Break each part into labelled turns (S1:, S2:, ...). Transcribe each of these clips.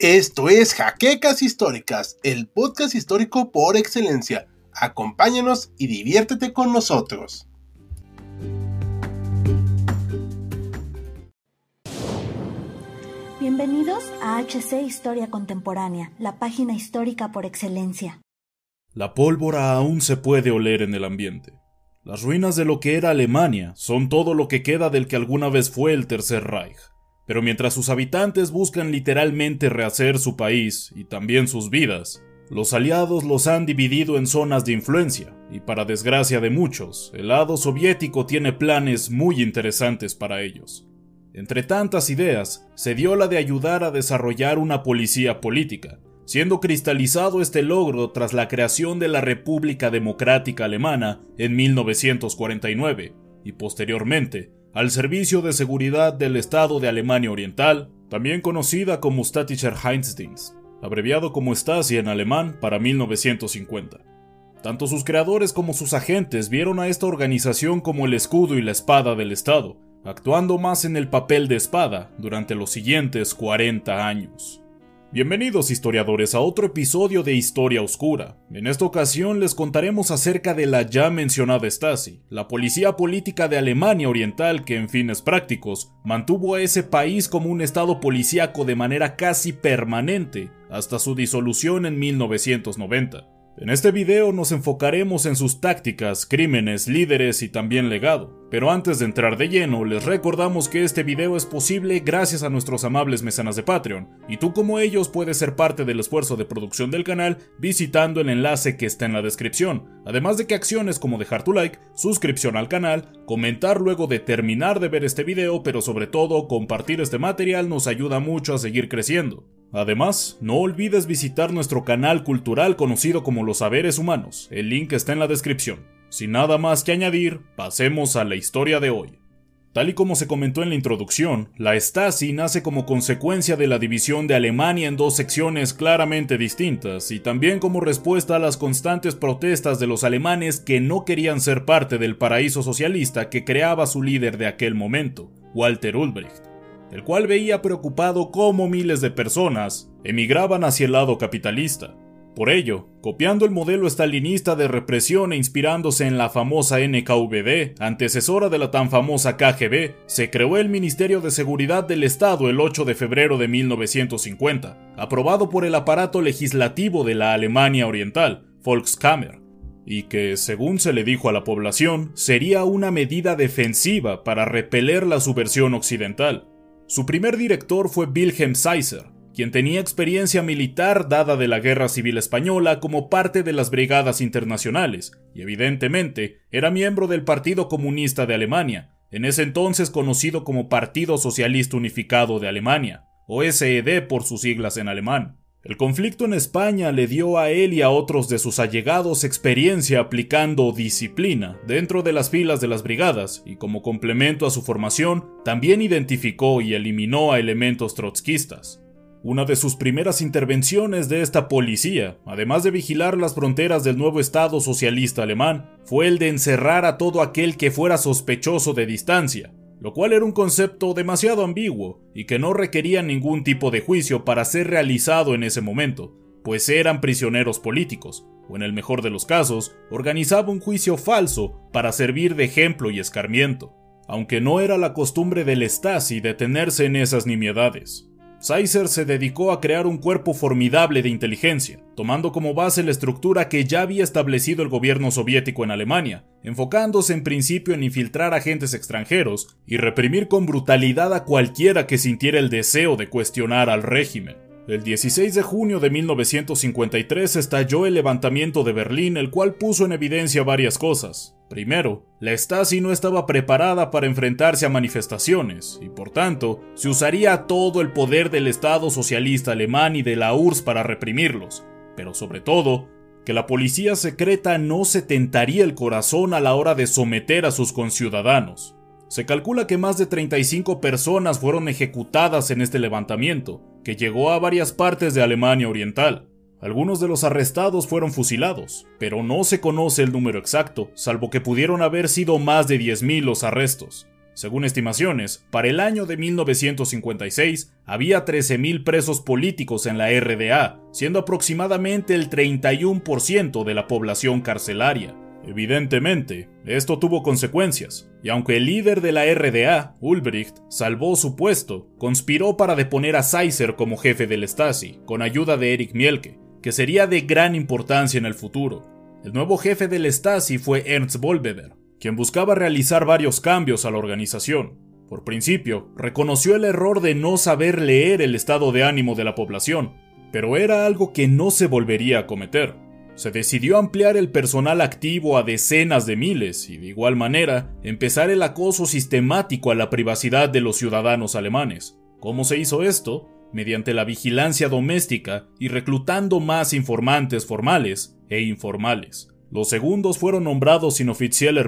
S1: Esto es Jaquecas Históricas, el podcast histórico por excelencia. Acompáñanos y diviértete con nosotros.
S2: Bienvenidos a HC Historia Contemporánea, la página histórica por excelencia.
S3: La pólvora aún se puede oler en el ambiente. Las ruinas de lo que era Alemania son todo lo que queda del que alguna vez fue el Tercer Reich. Pero mientras sus habitantes buscan literalmente rehacer su país y también sus vidas, los aliados los han dividido en zonas de influencia, y para desgracia de muchos, el lado soviético tiene planes muy interesantes para ellos. Entre tantas ideas, se dio la de ayudar a desarrollar una policía política, siendo cristalizado este logro tras la creación de la República Democrática Alemana en 1949, y posteriormente al Servicio de Seguridad del Estado de Alemania Oriental, también conocida como Statischer Heinzdienst, abreviado como Stasi en alemán para 1950. Tanto sus creadores como sus agentes vieron a esta organización como el escudo y la espada del Estado, actuando más en el papel de espada durante los siguientes 40 años. Bienvenidos historiadores a otro episodio de Historia Oscura. En esta ocasión les contaremos acerca de la ya mencionada Stasi, la policía política de Alemania Oriental que en fines prácticos mantuvo a ese país como un estado policíaco de manera casi permanente hasta su disolución en 1990. En este video nos enfocaremos en sus tácticas, crímenes, líderes y también legado. Pero antes de entrar de lleno, les recordamos que este video es posible gracias a nuestros amables mecenas de Patreon, y tú como ellos puedes ser parte del esfuerzo de producción del canal visitando el enlace que está en la descripción, además de que acciones como dejar tu like, suscripción al canal, comentar luego de terminar de ver este video, pero sobre todo compartir este material nos ayuda mucho a seguir creciendo. Además, no olvides visitar nuestro canal cultural conocido como Los Saberes Humanos, el link está en la descripción. Sin nada más que añadir, pasemos a la historia de hoy. Tal y como se comentó en la introducción, la Stasi nace como consecuencia de la división de Alemania en dos secciones claramente distintas y también como respuesta a las constantes protestas de los alemanes que no querían ser parte del paraíso socialista que creaba su líder de aquel momento, Walter Ulbricht el cual veía preocupado cómo miles de personas emigraban hacia el lado capitalista. Por ello, copiando el modelo estalinista de represión e inspirándose en la famosa NKVD, antecesora de la tan famosa KGB, se creó el Ministerio de Seguridad del Estado el 8 de febrero de 1950, aprobado por el aparato legislativo de la Alemania Oriental, Volkskammer, y que, según se le dijo a la población, sería una medida defensiva para repeler la subversión occidental. Su primer director fue Wilhelm Seisser, quien tenía experiencia militar dada de la Guerra Civil Española como parte de las Brigadas Internacionales, y evidentemente era miembro del Partido Comunista de Alemania, en ese entonces conocido como Partido Socialista Unificado de Alemania, o SED por sus siglas en alemán. El conflicto en España le dio a él y a otros de sus allegados experiencia aplicando disciplina dentro de las filas de las brigadas y como complemento a su formación también identificó y eliminó a elementos trotskistas. Una de sus primeras intervenciones de esta policía, además de vigilar las fronteras del nuevo Estado socialista alemán, fue el de encerrar a todo aquel que fuera sospechoso de distancia, lo cual era un concepto demasiado ambiguo y que no requería ningún tipo de juicio para ser realizado en ese momento, pues eran prisioneros políticos, o en el mejor de los casos, organizaba un juicio falso para servir de ejemplo y escarmiento, aunque no era la costumbre del Stasi detenerse en esas nimiedades. Seisser se dedicó a crear un cuerpo formidable de inteligencia, tomando como base la estructura que ya había establecido el gobierno soviético en Alemania, enfocándose en principio en infiltrar agentes extranjeros y reprimir con brutalidad a cualquiera que sintiera el deseo de cuestionar al régimen. El 16 de junio de 1953 estalló el levantamiento de Berlín, el cual puso en evidencia varias cosas. Primero, la Stasi no estaba preparada para enfrentarse a manifestaciones, y por tanto, se usaría todo el poder del Estado socialista alemán y de la URSS para reprimirlos. Pero sobre todo, que la policía secreta no se tentaría el corazón a la hora de someter a sus conciudadanos. Se calcula que más de 35 personas fueron ejecutadas en este levantamiento, que llegó a varias partes de Alemania Oriental. Algunos de los arrestados fueron fusilados, pero no se conoce el número exacto, salvo que pudieron haber sido más de 10.000 los arrestos. Según estimaciones, para el año de 1956 había 13.000 presos políticos en la RDA, siendo aproximadamente el 31% de la población carcelaria. Evidentemente, esto tuvo consecuencias, y aunque el líder de la RDA, Ulbricht, salvó su puesto, conspiró para deponer a Seiser como jefe del Stasi, con ayuda de Erich Mielke, que sería de gran importancia en el futuro. El nuevo jefe del Stasi fue Ernst Bolbeber, quien buscaba realizar varios cambios a la organización. Por principio, reconoció el error de no saber leer el estado de ánimo de la población, pero era algo que no se volvería a cometer. Se decidió ampliar el personal activo a decenas de miles y de igual manera empezar el acoso sistemático a la privacidad de los ciudadanos alemanes. ¿Cómo se hizo esto? Mediante la vigilancia doméstica y reclutando más informantes formales e informales. Los segundos fueron nombrados sin oficial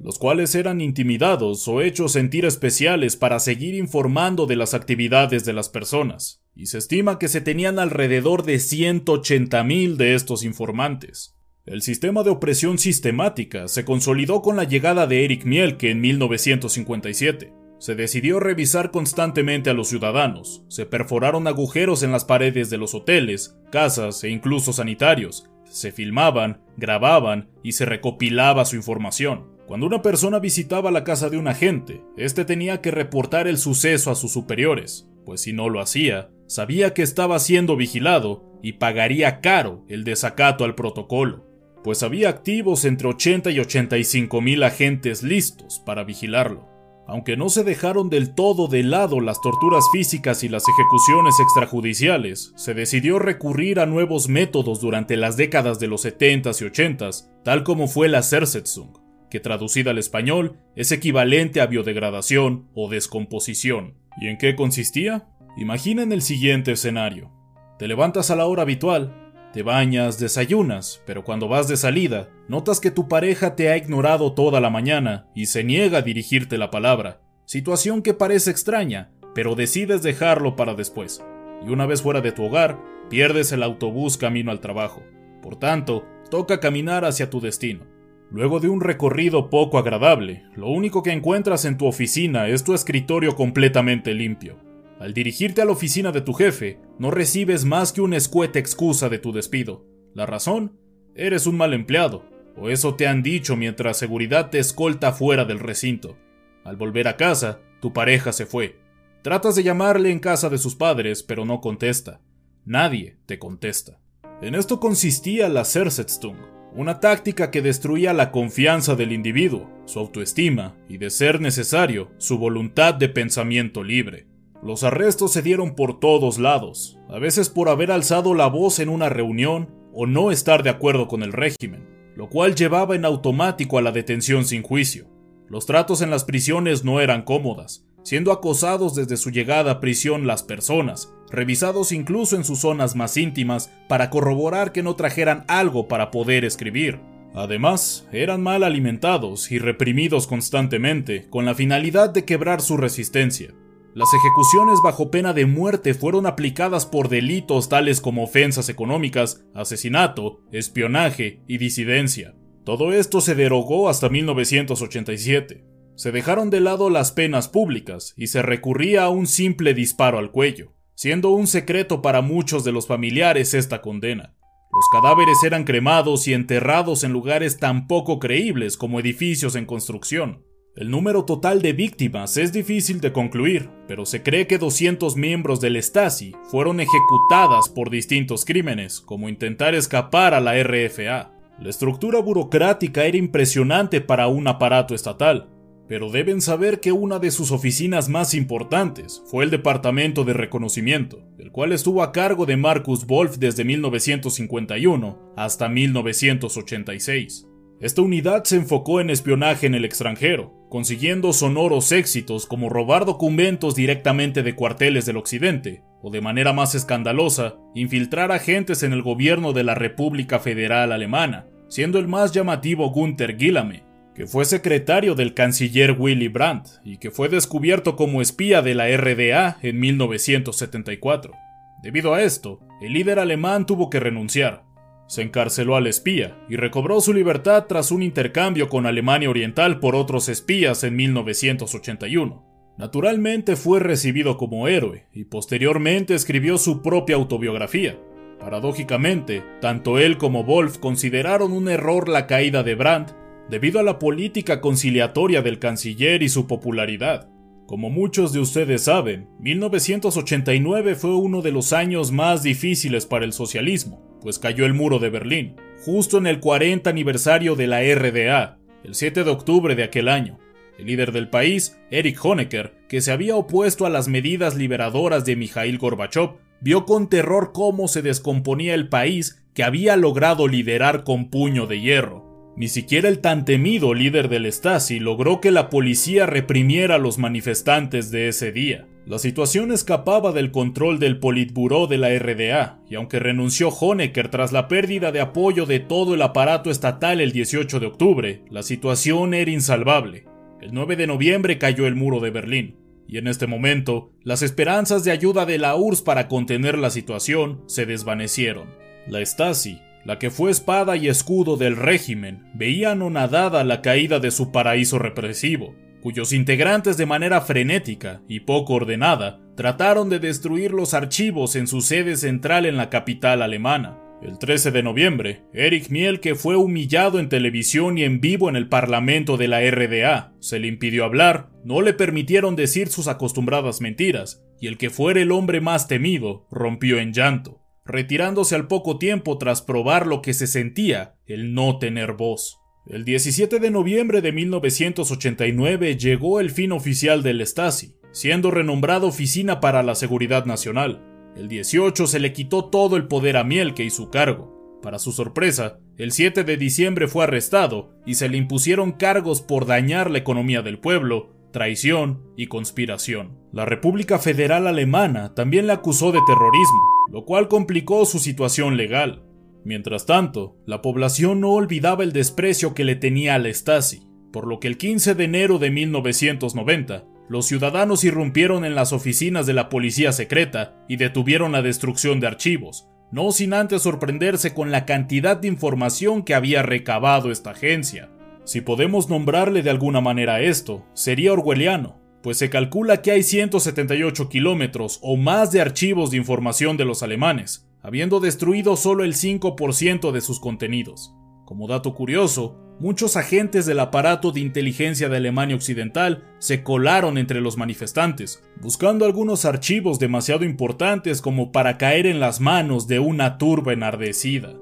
S3: los cuales eran intimidados o hechos sentir especiales para seguir informando de las actividades de las personas, y se estima que se tenían alrededor de 180.000 de estos informantes. El sistema de opresión sistemática se consolidó con la llegada de Eric Mielke en 1957. Se decidió revisar constantemente a los ciudadanos, se perforaron agujeros en las paredes de los hoteles, casas e incluso sanitarios, se filmaban, grababan y se recopilaba su información. Cuando una persona visitaba la casa de un agente, éste tenía que reportar el suceso a sus superiores, pues si no lo hacía, sabía que estaba siendo vigilado y pagaría caro el desacato al protocolo, pues había activos entre 80 y 85 mil agentes listos para vigilarlo. Aunque no se dejaron del todo de lado las torturas físicas y las ejecuciones extrajudiciales, se decidió recurrir a nuevos métodos durante las décadas de los 70s y 80s, tal como fue la Zersetzung, que traducida al español es equivalente a biodegradación o descomposición. ¿Y en qué consistía? Imaginen el siguiente escenario. Te levantas a la hora habitual, te bañas, desayunas, pero cuando vas de salida, notas que tu pareja te ha ignorado toda la mañana y se niega a dirigirte la palabra. Situación que parece extraña, pero decides dejarlo para después. Y una vez fuera de tu hogar, pierdes el autobús camino al trabajo. Por tanto, toca caminar hacia tu destino. Luego de un recorrido poco agradable, lo único que encuentras en tu oficina es tu escritorio completamente limpio. Al dirigirte a la oficina de tu jefe, no recibes más que una escueta excusa de tu despido. ¿La razón? Eres un mal empleado, o eso te han dicho mientras seguridad te escolta fuera del recinto. Al volver a casa, tu pareja se fue. Tratas de llamarle en casa de sus padres, pero no contesta. Nadie te contesta. En esto consistía la Sersetztung, una táctica que destruía la confianza del individuo, su autoestima y, de ser necesario, su voluntad de pensamiento libre. Los arrestos se dieron por todos lados, a veces por haber alzado la voz en una reunión o no estar de acuerdo con el régimen, lo cual llevaba en automático a la detención sin juicio. Los tratos en las prisiones no eran cómodas, siendo acosados desde su llegada a prisión las personas, revisados incluso en sus zonas más íntimas para corroborar que no trajeran algo para poder escribir. Además, eran mal alimentados y reprimidos constantemente, con la finalidad de quebrar su resistencia. Las ejecuciones bajo pena de muerte fueron aplicadas por delitos tales como ofensas económicas, asesinato, espionaje y disidencia. Todo esto se derogó hasta 1987. Se dejaron de lado las penas públicas y se recurría a un simple disparo al cuello, siendo un secreto para muchos de los familiares esta condena. Los cadáveres eran cremados y enterrados en lugares tan poco creíbles como edificios en construcción. El número total de víctimas es difícil de concluir, pero se cree que 200 miembros del Stasi fueron ejecutadas por distintos crímenes, como intentar escapar a la RFA. La estructura burocrática era impresionante para un aparato estatal, pero deben saber que una de sus oficinas más importantes fue el Departamento de Reconocimiento, el cual estuvo a cargo de Marcus Wolf desde 1951 hasta 1986. Esta unidad se enfocó en espionaje en el extranjero, consiguiendo sonoros éxitos como robar documentos directamente de cuarteles del occidente, o de manera más escandalosa, infiltrar agentes en el gobierno de la República Federal Alemana, siendo el más llamativo Gunther Guillame, que fue secretario del canciller Willy Brandt y que fue descubierto como espía de la RDA en 1974. Debido a esto, el líder alemán tuvo que renunciar, se encarceló al espía y recobró su libertad tras un intercambio con Alemania Oriental por otros espías en 1981. Naturalmente fue recibido como héroe y posteriormente escribió su propia autobiografía. Paradójicamente, tanto él como Wolf consideraron un error la caída de Brandt debido a la política conciliatoria del canciller y su popularidad. Como muchos de ustedes saben, 1989 fue uno de los años más difíciles para el socialismo, pues cayó el muro de Berlín, justo en el 40 aniversario de la RDA, el 7 de octubre de aquel año. El líder del país, Erich Honecker, que se había opuesto a las medidas liberadoras de Mikhail Gorbachev, vio con terror cómo se descomponía el país que había logrado liderar con puño de hierro. Ni siquiera el tan temido líder del Stasi logró que la policía reprimiera a los manifestantes de ese día. La situación escapaba del control del Politburó de la RDA, y aunque renunció Honecker tras la pérdida de apoyo de todo el aparato estatal el 18 de octubre, la situación era insalvable. El 9 de noviembre cayó el muro de Berlín, y en este momento, las esperanzas de ayuda de la URSS para contener la situación se desvanecieron. La Stasi la que fue espada y escudo del régimen, veía anonadada la caída de su paraíso represivo, cuyos integrantes de manera frenética y poco ordenada trataron de destruir los archivos en su sede central en la capital alemana. El 13 de noviembre, Erich Mielke fue humillado en televisión y en vivo en el Parlamento de la RDA. Se le impidió hablar, no le permitieron decir sus acostumbradas mentiras, y el que fuera el hombre más temido rompió en llanto retirándose al poco tiempo tras probar lo que se sentía el no tener voz. El 17 de noviembre de 1989 llegó el fin oficial del Stasi, siendo renombrado Oficina para la Seguridad Nacional. El 18 se le quitó todo el poder a Mielke y su cargo. Para su sorpresa, el 7 de diciembre fue arrestado y se le impusieron cargos por dañar la economía del pueblo, traición y conspiración. La República Federal Alemana también le acusó de terrorismo, lo cual complicó su situación legal. Mientras tanto, la población no olvidaba el desprecio que le tenía al Stasi, por lo que el 15 de enero de 1990, los ciudadanos irrumpieron en las oficinas de la policía secreta y detuvieron la destrucción de archivos, no sin antes sorprenderse con la cantidad de información que había recabado esta agencia. Si podemos nombrarle de alguna manera esto, sería orwelliano, pues se calcula que hay 178 kilómetros o más de archivos de información de los alemanes, habiendo destruido solo el 5% de sus contenidos. Como dato curioso, muchos agentes del aparato de inteligencia de Alemania Occidental se colaron entre los manifestantes, buscando algunos archivos demasiado importantes como para caer en las manos de una turba enardecida.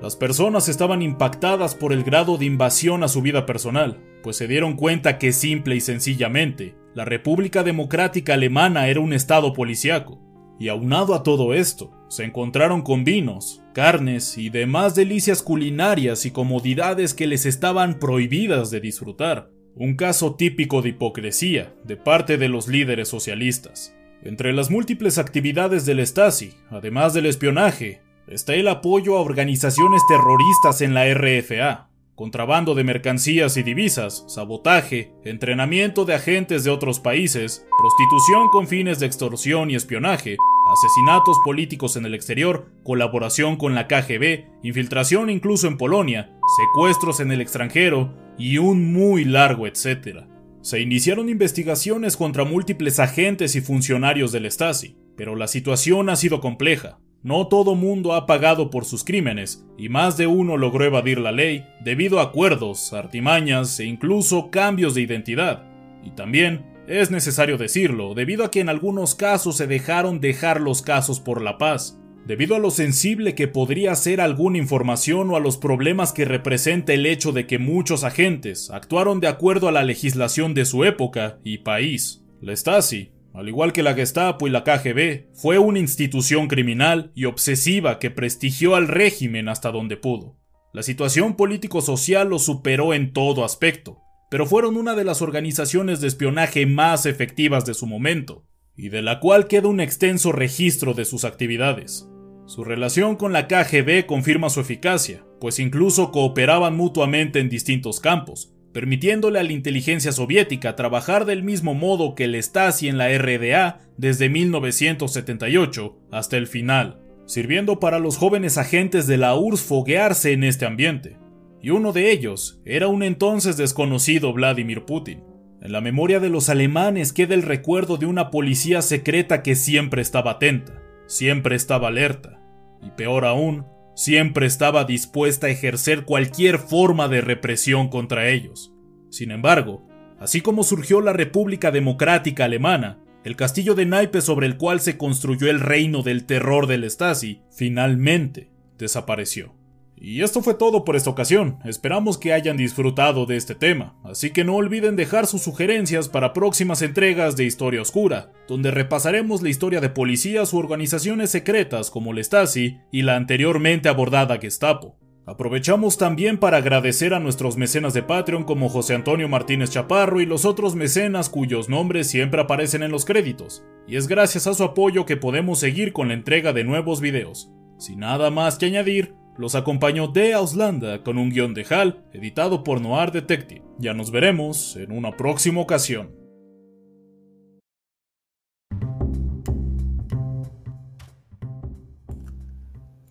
S3: Las personas estaban impactadas por el grado de invasión a su vida personal, pues se dieron cuenta que simple y sencillamente, la República Democrática Alemana era un estado policiaco. Y aunado a todo esto, se encontraron con vinos, carnes y demás delicias culinarias y comodidades que les estaban prohibidas de disfrutar. Un caso típico de hipocresía de parte de los líderes socialistas. Entre las múltiples actividades del Stasi, además del espionaje, está el apoyo a organizaciones terroristas en la RFA, contrabando de mercancías y divisas, sabotaje, entrenamiento de agentes de otros países, prostitución con fines de extorsión y espionaje, asesinatos políticos en el exterior, colaboración con la KGB, infiltración incluso en Polonia, secuestros en el extranjero y un muy largo etcétera. Se iniciaron investigaciones contra múltiples agentes y funcionarios del Stasi, pero la situación ha sido compleja. No todo mundo ha pagado por sus crímenes, y más de uno logró evadir la ley debido a acuerdos, artimañas e incluso cambios de identidad. Y también, es necesario decirlo, debido a que en algunos casos se dejaron dejar los casos por la paz, debido a lo sensible que podría ser alguna información o a los problemas que representa el hecho de que muchos agentes actuaron de acuerdo a la legislación de su época y país. La Stasi, al igual que la Gestapo y la KGB, fue una institución criminal y obsesiva que prestigió al régimen hasta donde pudo. La situación político-social lo superó en todo aspecto, pero fueron una de las organizaciones de espionaje más efectivas de su momento, y de la cual queda un extenso registro de sus actividades. Su relación con la KGB confirma su eficacia, pues incluso cooperaban mutuamente en distintos campos, permitiéndole a la inteligencia soviética trabajar del mismo modo que el Stasi en la RDA desde 1978 hasta el final. sirviendo para los jóvenes agentes de la URSS foguearse en este ambiente. Y uno de ellos era un entonces desconocido Vladimir Putin. En la memoria de los alemanes queda el recuerdo de una policía secreta que siempre estaba atenta, siempre estaba alerta, y peor aún, siempre estaba dispuesta a ejercer cualquier forma de represión contra ellos. Sin embargo, así como surgió la República Democrática Alemana, el castillo de naipes sobre el cual se construyó el reino del terror del Stasi, finalmente desapareció. Y esto fue todo por esta ocasión, esperamos que hayan disfrutado de este tema, así que no olviden dejar sus sugerencias para próximas entregas de Historia Oscura, donde repasaremos la historia de policías u organizaciones secretas como el Stasi y la anteriormente abordada Gestapo. Aprovechamos también para agradecer a nuestros mecenas de Patreon como José Antonio Martínez Chaparro y los otros mecenas cuyos nombres siempre aparecen en los créditos, y es gracias a su apoyo que podemos seguir con la entrega de nuevos videos. Sin nada más que añadir, los acompañó de Auslanda con un guion de Hal editado por Noir Detective. Ya nos veremos en una próxima ocasión.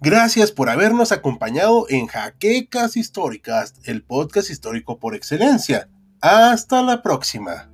S1: Gracias por habernos acompañado en Jaquecas Históricas, el podcast histórico por excelencia. Hasta la próxima.